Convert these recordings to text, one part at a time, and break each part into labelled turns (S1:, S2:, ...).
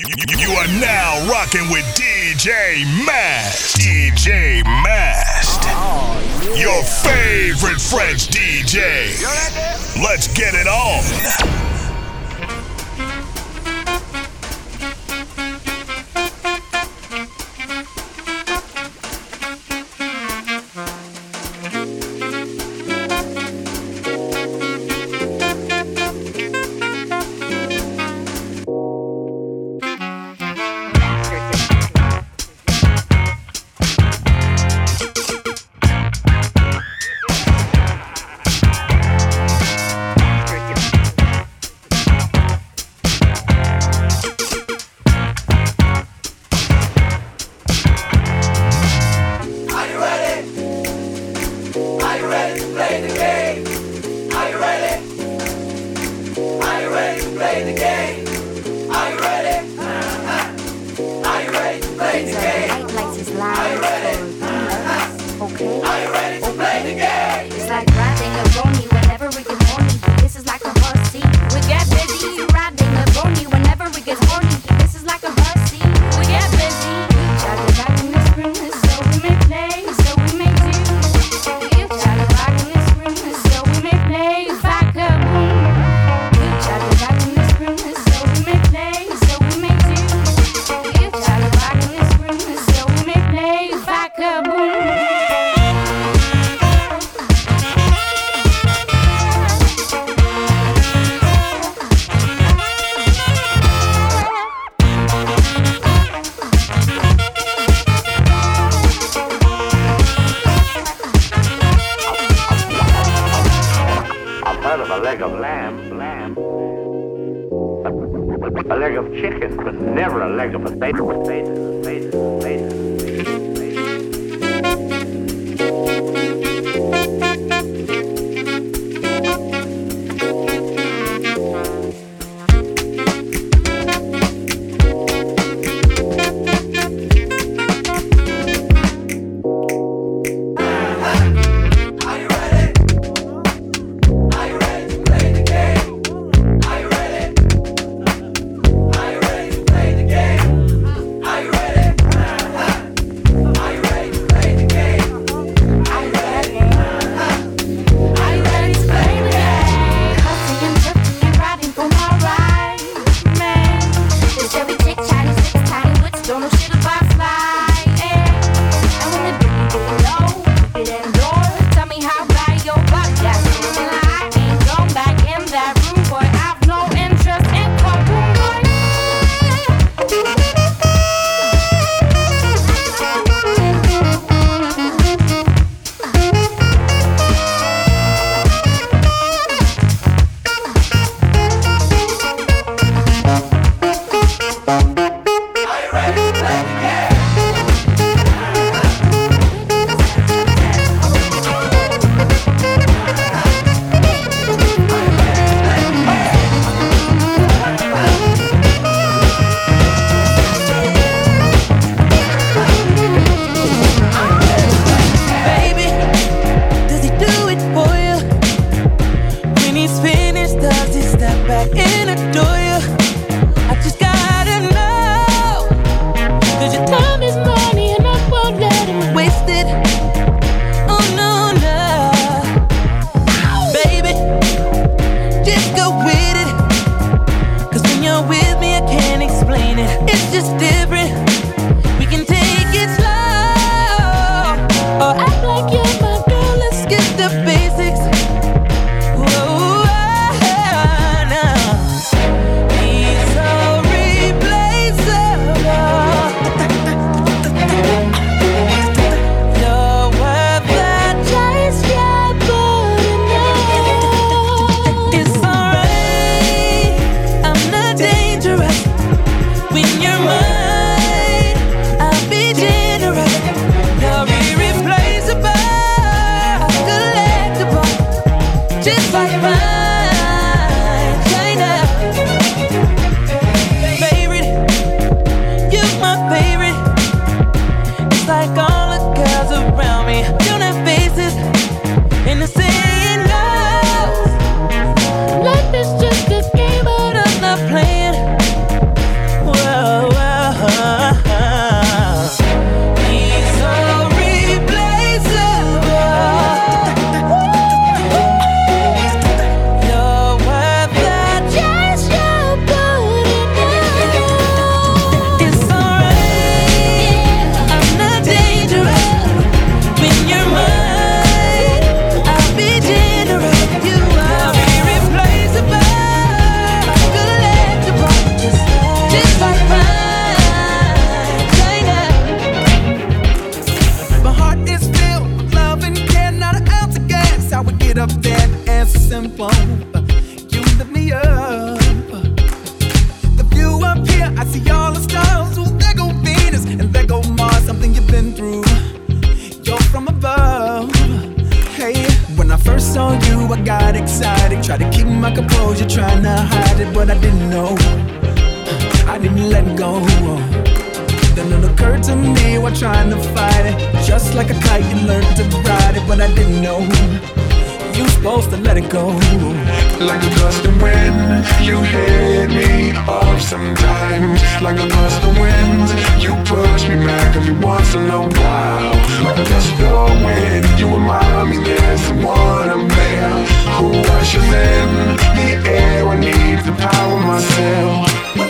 S1: You are now rocking with DJ Mast. DJ Mast. Your favorite French DJ. Let's get it on.
S2: wind Like a gust of wind. You push me back every once in a while. Like a gust of wind. You remind me there's someone I'm there Who I
S3: should in. The air I need
S2: to power myself.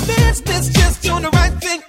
S3: my
S4: business, just doing the right thing.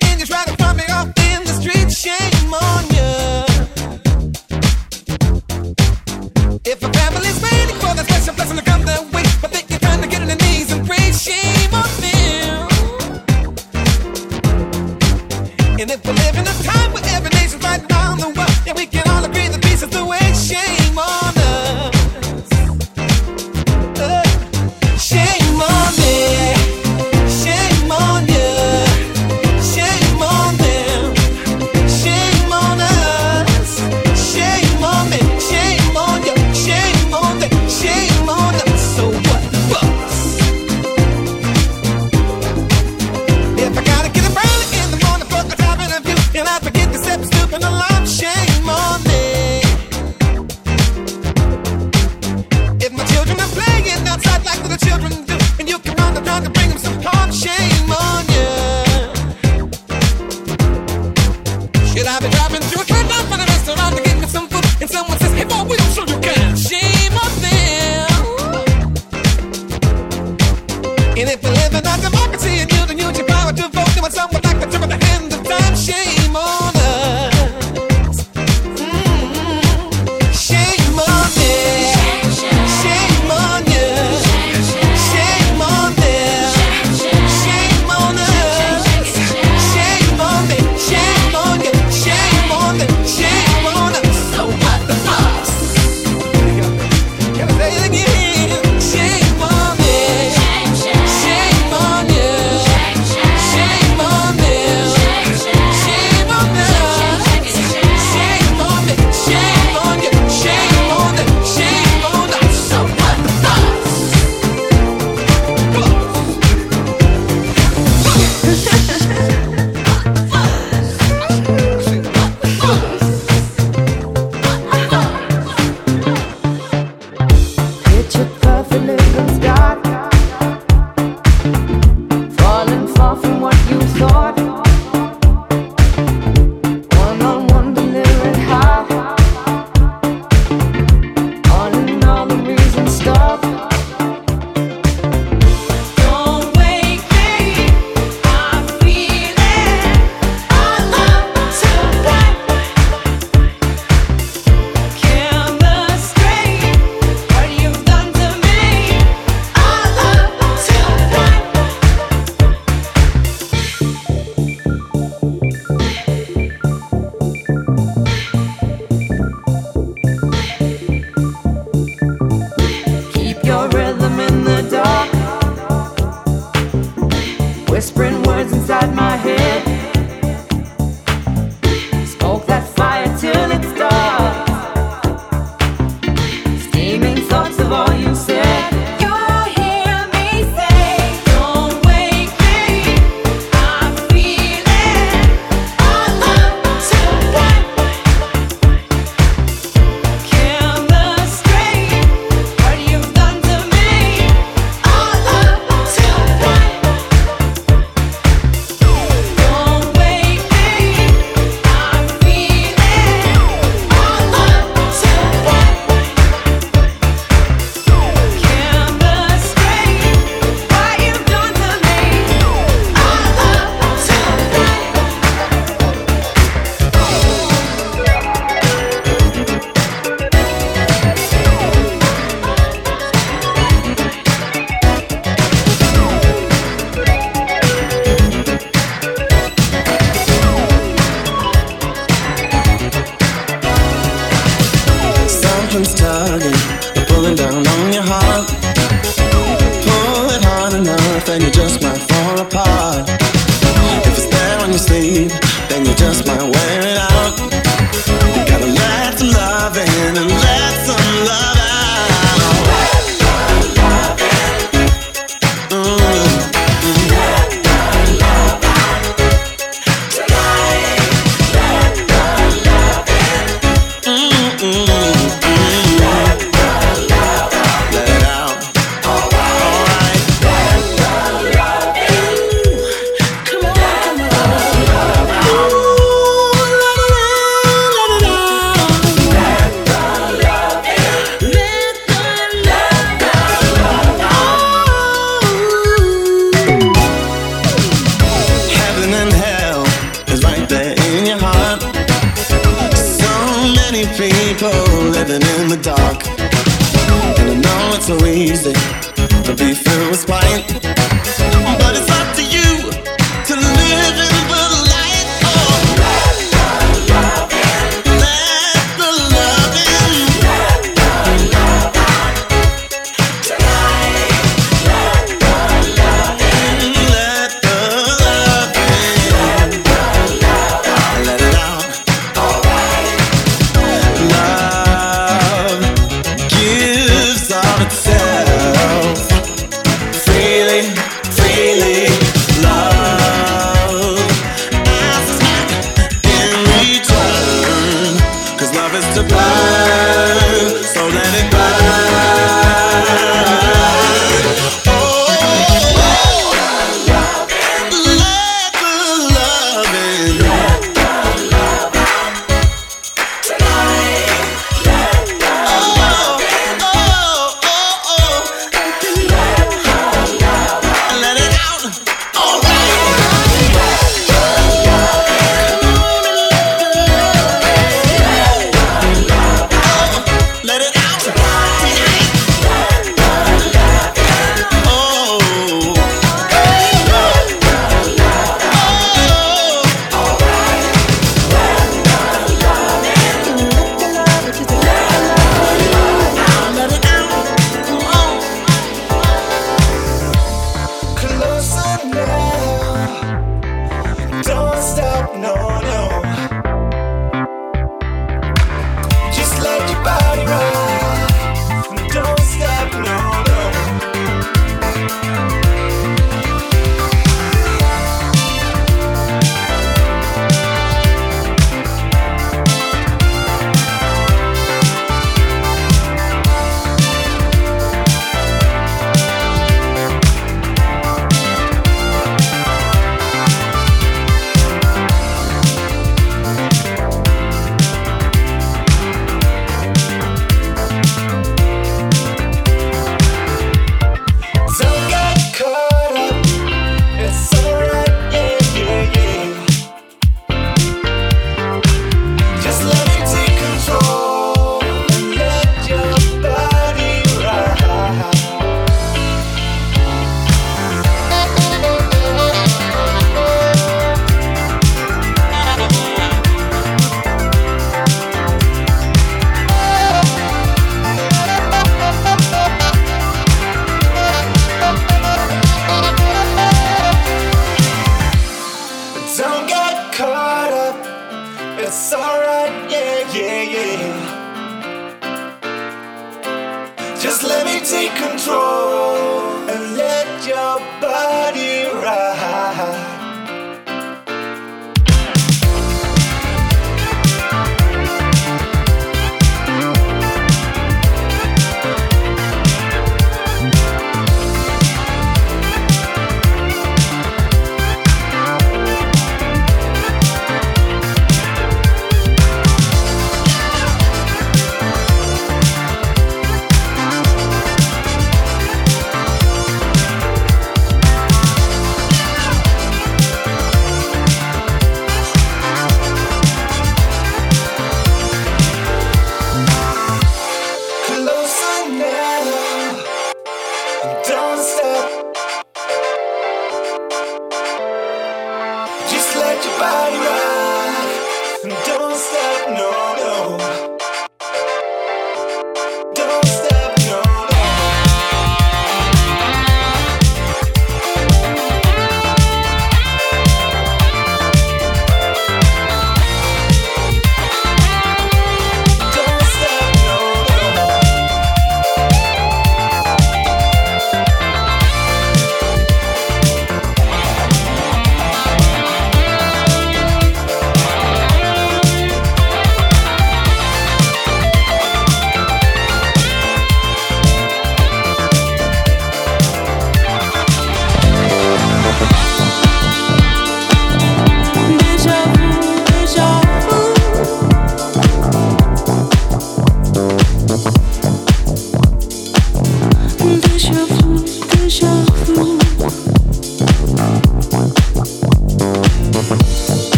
S4: On
S5: your heart.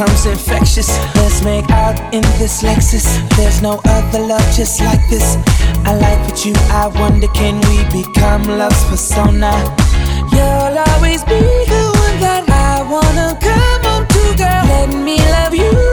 S6: becomes infectious. Let's make out in this
S7: Lexus. There's no other love just like this. I
S8: like what you, I wonder can we become love's persona? You'll always be the one that I wanna come home to, girl. Let me love you.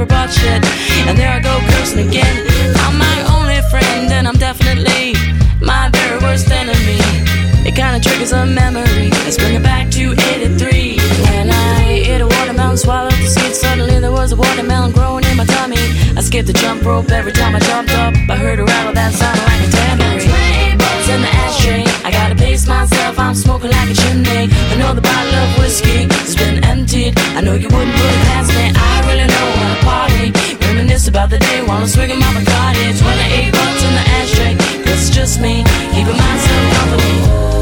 S6: never bought shit. And there I go cursing again. I'm my only friend, and I'm definitely my very worst enemy. It kinda triggers a memory. Let's bring it back to 83. When I ate a watermelon, swallowed the seed. Suddenly there was a watermelon growing in my tummy. I skipped the jump rope every time I jumped up. I heard a rattle that sounded like a tambourine. Bugs in the ashtray. I gotta pace myself, I'm smoking like a chimney. I know the bottle of whiskey has been emptied. I know you wouldn't put it past me. I about the day while I'm swinging my Bacardi. 28 bucks in the ashtray. It's just me, keeping myself company.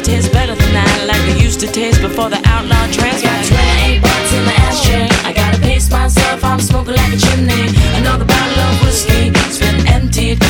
S6: outlaw tastes better than that, like it used to taste before the outlaw trance. Got 28 bucks in the ashtray. I gotta pace myself, I'm smoking like a chimney. Another bottle of whiskey, it's been emptied.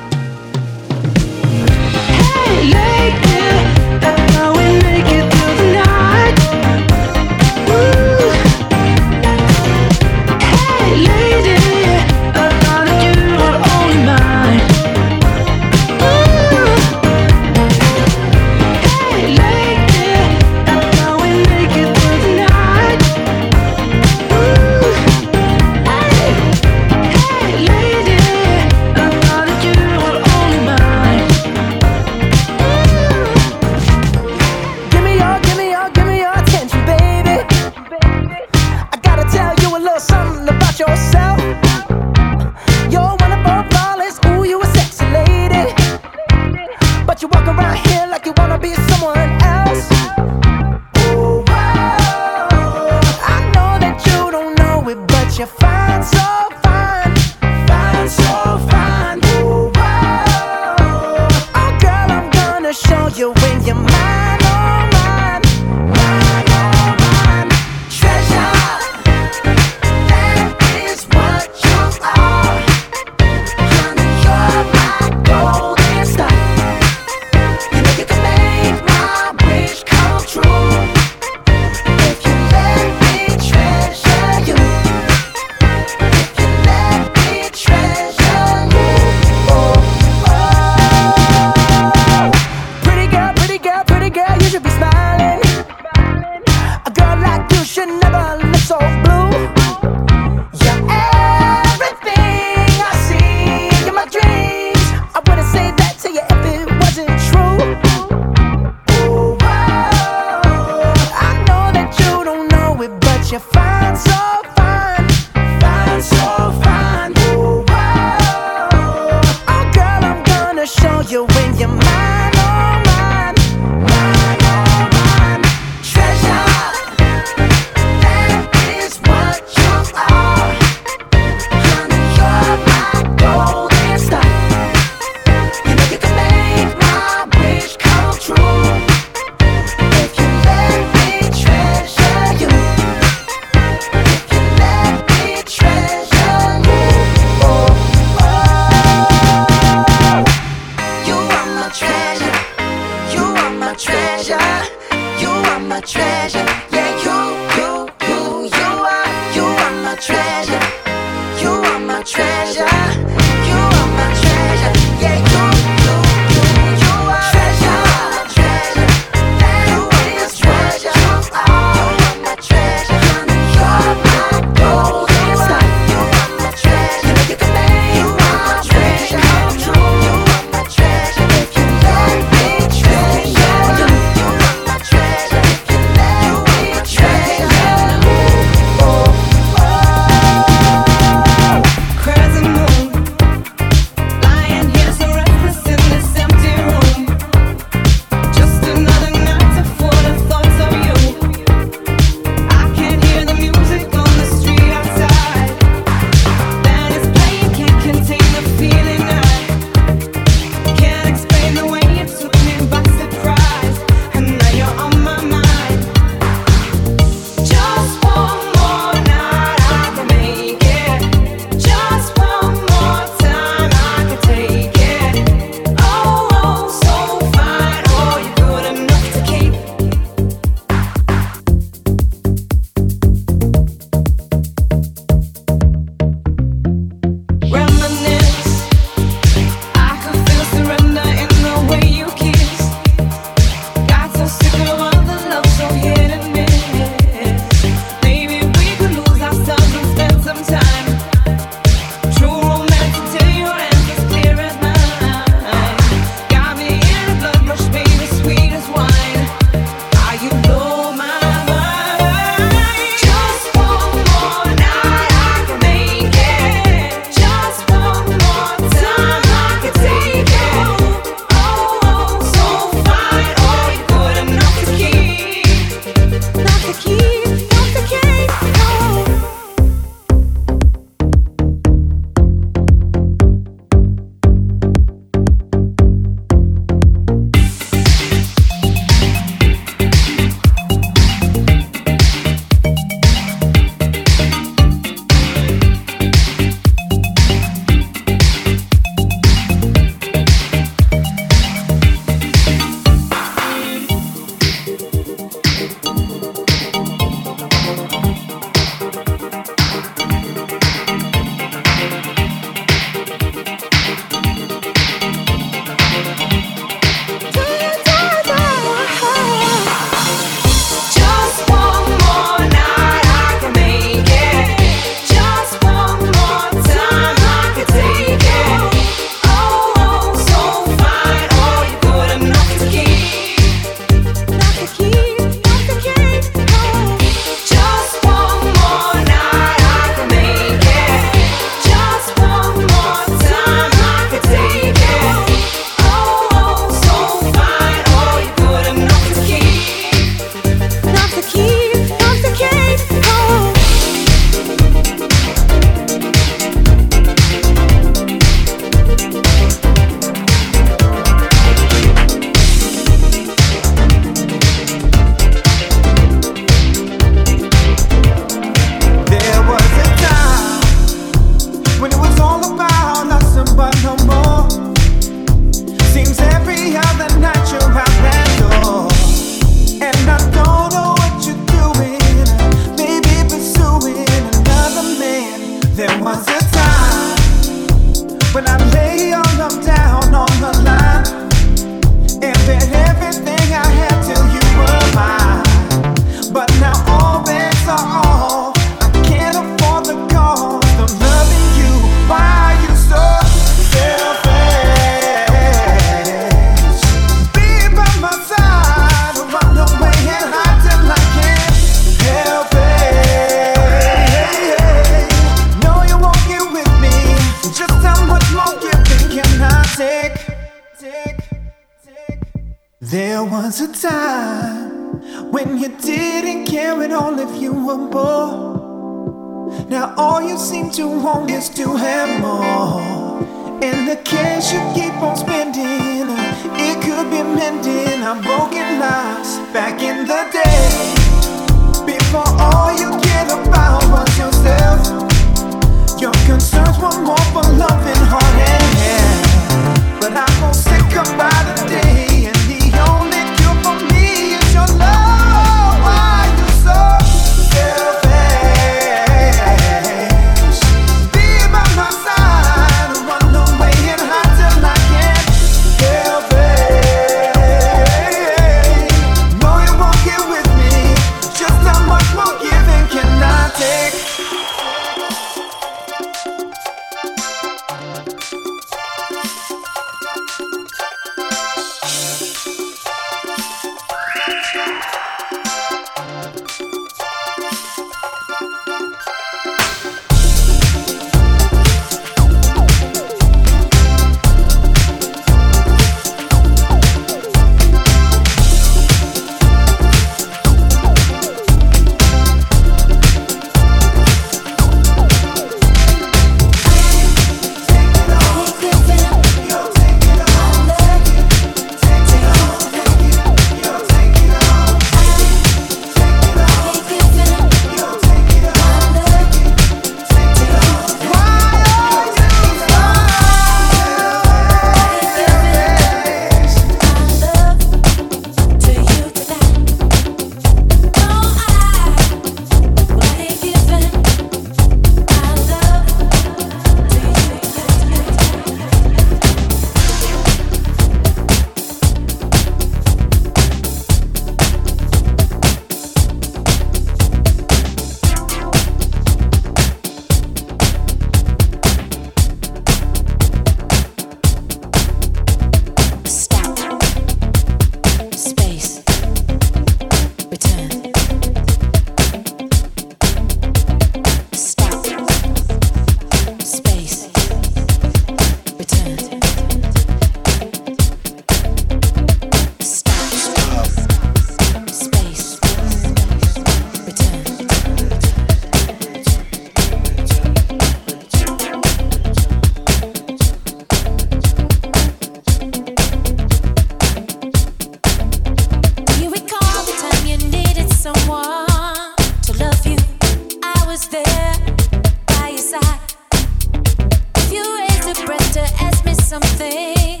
S6: Me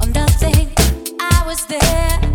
S9: or oh,
S10: nothing, I was there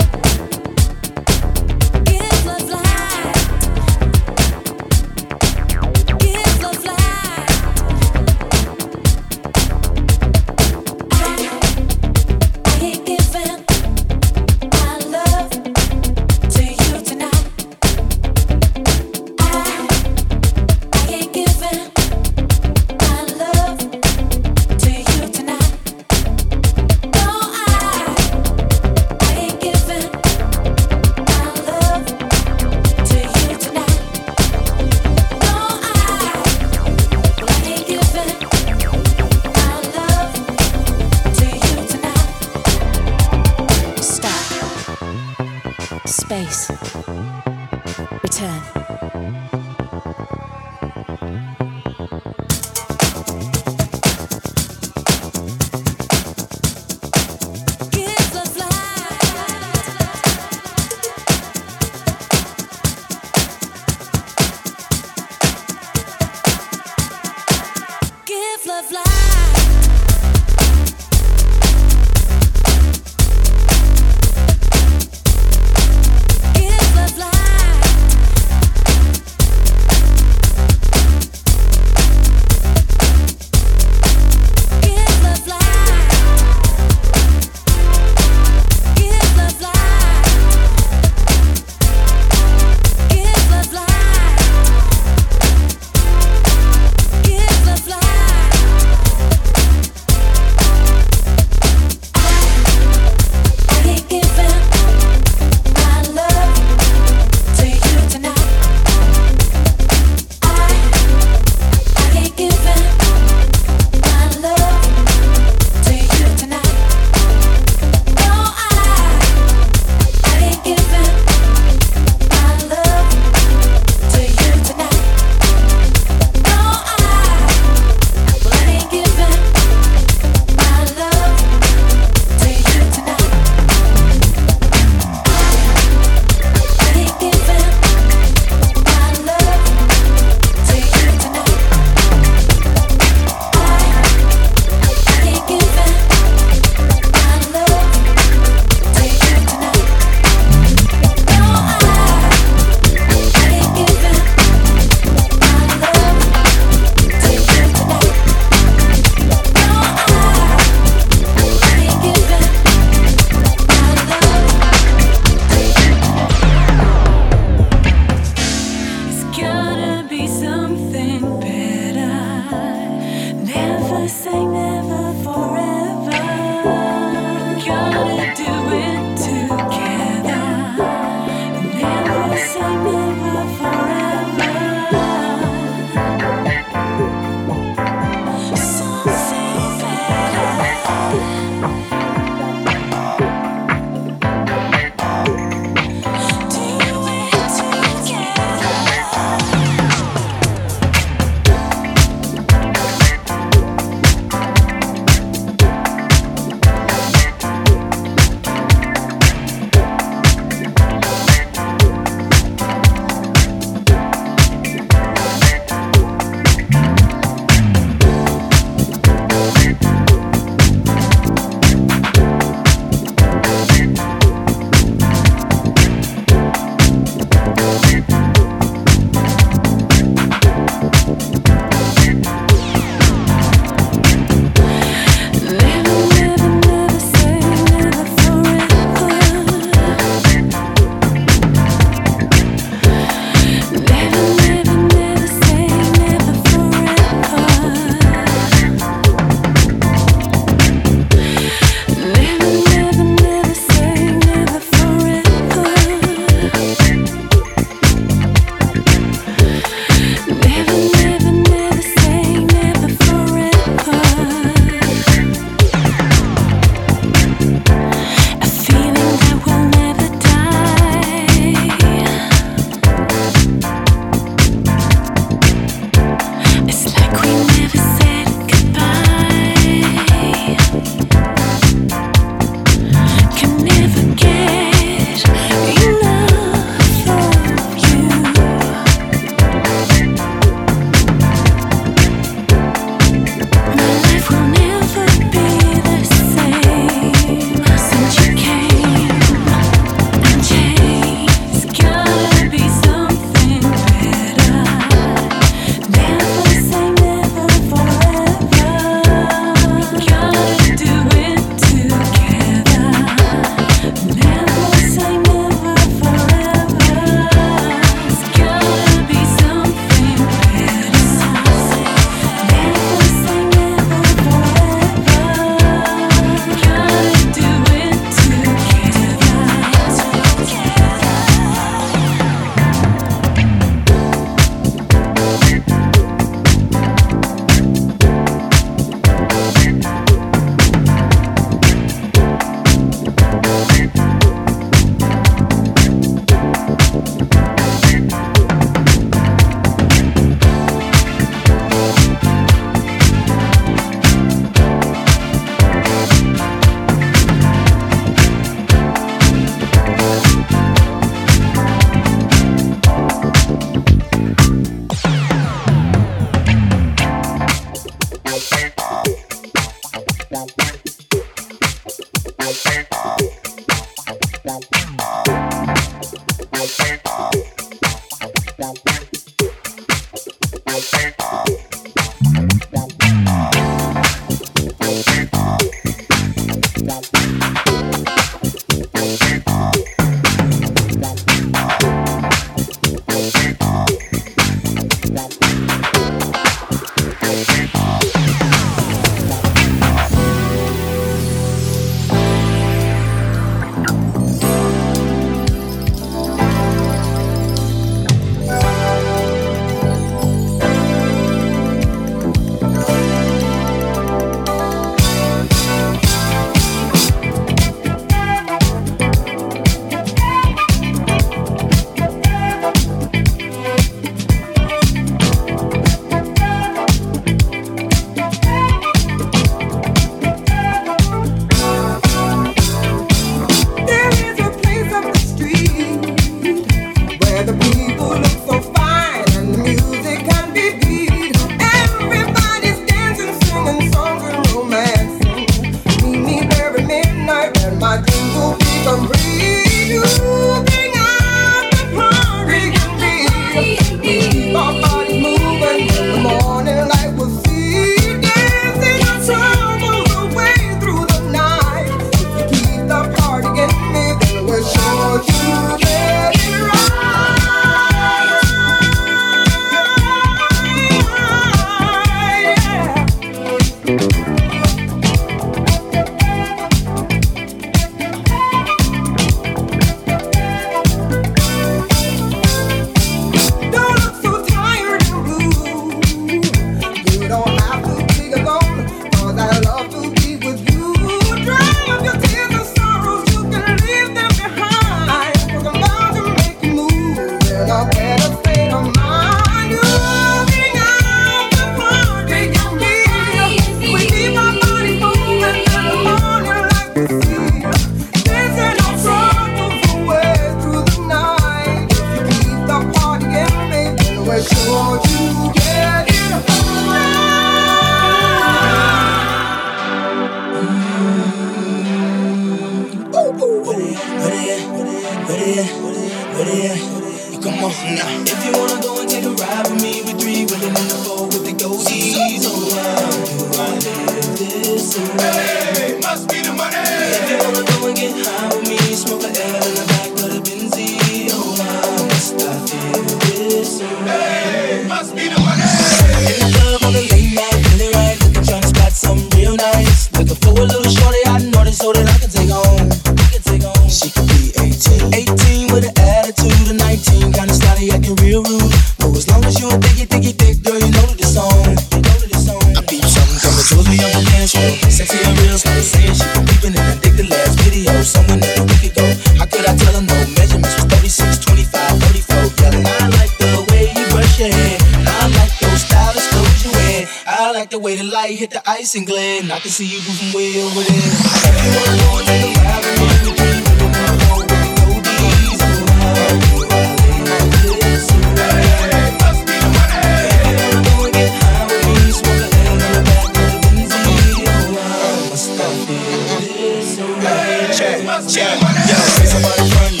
S11: Yeah,
S2: yeah. Somebody run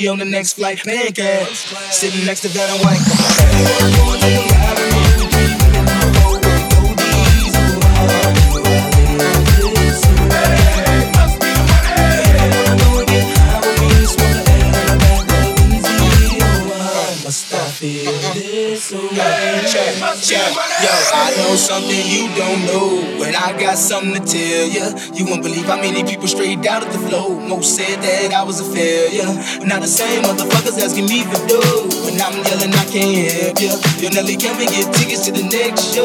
S2: be on the next flight, pancakes. Sitting next to that and white. know something you don't know. But I got something to tell ya. You won't believe how many people strayed out of the flow. Most said that I was a failure. Now the same motherfuckers asking me for dough. And I'm yelling, I can't help ya. Yo, Nelly, can we get tickets to the next show?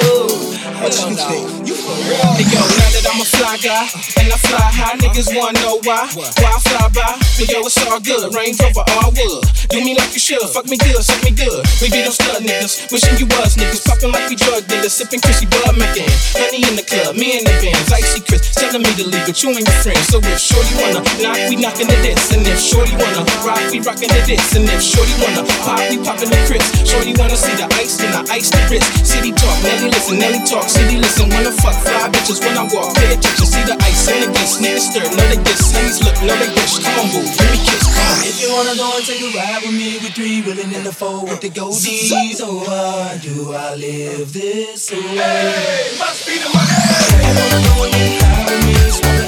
S2: What you think? Hey yo, now that I'm a fly guy and I fly high, niggas wanna know why. Why I fly by? But yo, it's all good. Range Rover all wood. Do me like you should. Fuck me good, suck me good. We be them stud niggas,
S4: wishing you was niggas. Popping like we drug dealers, sipping Chrissy Bud making Honey in the club, me and the bands, icy Chris telling me to leave, but you and your friends. So if Shorty wanna knock, we knockin' the diss. And if Shorty wanna rock, we rockin' the diss. And if Shorty wanna pop, we poppin' the crisp. Shorty wanna see the ice, then I ice the wrist. City talk, Nelly listen, Nelly talk, city listen, wanna fuck fly bitches when I walk, pay attention, see the ice and the gliss, niggas stir, know they diss, honeys look, know they wish. Come on, boo, give me kiss, come on.
S12: If you wanna go and take a ride with me, with three willing in the four with the goldies. Oh, why do I live this way?
S2: Must be the money. Must